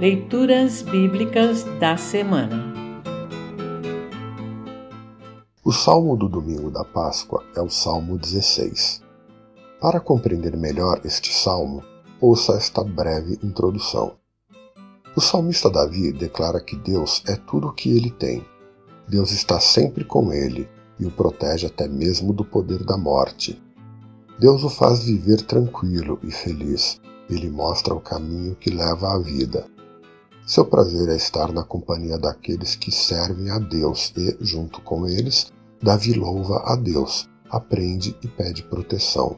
Leituras Bíblicas da Semana O salmo do domingo da Páscoa é o Salmo 16. Para compreender melhor este salmo, ouça esta breve introdução. O salmista Davi declara que Deus é tudo o que ele tem. Deus está sempre com ele e o protege até mesmo do poder da morte. Deus o faz viver tranquilo e feliz. Ele mostra o caminho que leva à vida. Seu prazer é estar na companhia daqueles que servem a Deus e, junto com eles, Davi louva a Deus, aprende e pede proteção.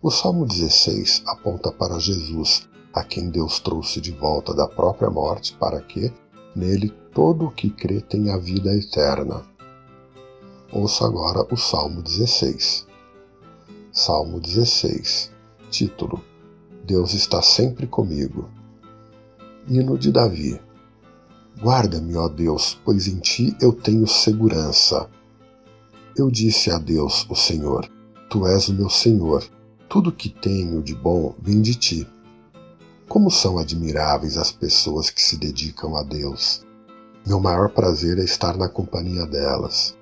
O Salmo 16 aponta para Jesus, a quem Deus trouxe de volta da própria morte para que, nele, todo o que crê tenha vida eterna. Ouça agora o Salmo 16. Salmo 16. Título: Deus está sempre comigo. Hino de Davi. Guarda-me, ó Deus, pois em ti eu tenho segurança. Eu disse a Deus, o Senhor: Tu és o meu Senhor. Tudo que tenho de bom vem de ti. Como são admiráveis as pessoas que se dedicam a Deus. Meu maior prazer é estar na companhia delas.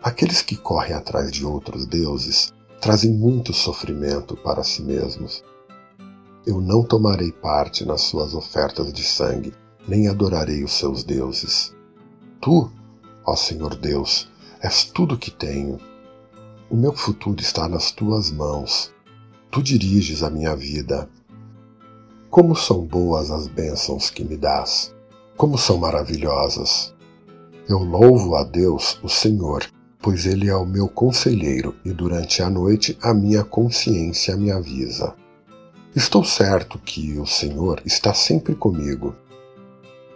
Aqueles que correm atrás de outros deuses trazem muito sofrimento para si mesmos eu não tomarei parte nas suas ofertas de sangue, nem adorarei os seus deuses. Tu, ó Senhor Deus, és tudo que tenho. O meu futuro está nas tuas mãos. Tu diriges a minha vida. Como são boas as bênçãos que me dás, como são maravilhosas. Eu louvo a Deus, o Senhor, pois Ele é o meu conselheiro e durante a noite a minha consciência me avisa. Estou certo que o Senhor está sempre comigo.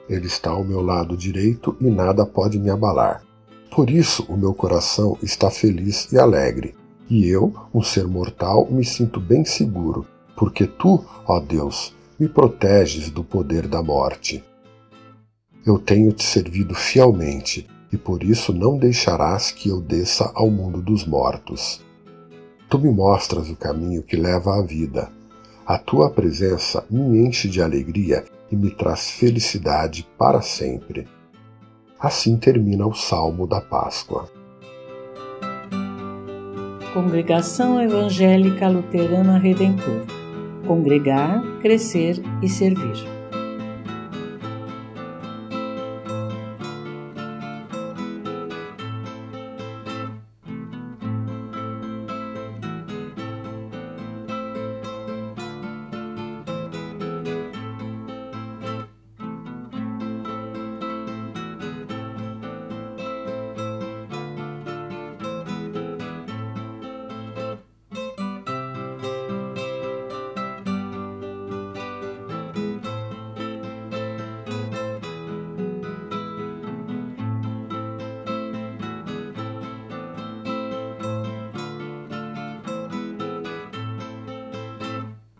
Ele está ao meu lado direito e nada pode me abalar. Por isso o meu coração está feliz e alegre, e eu, um ser mortal, me sinto bem seguro, porque tu, ó Deus, me proteges do poder da morte. Eu tenho te servido fielmente, e por isso não deixarás que eu desça ao mundo dos mortos. Tu me mostras o caminho que leva à vida a tua presença me enche de alegria e me traz felicidade para sempre. Assim termina o Salmo da Páscoa. Congregação Evangélica Luterana Redentor Congregar, Crescer e Servir.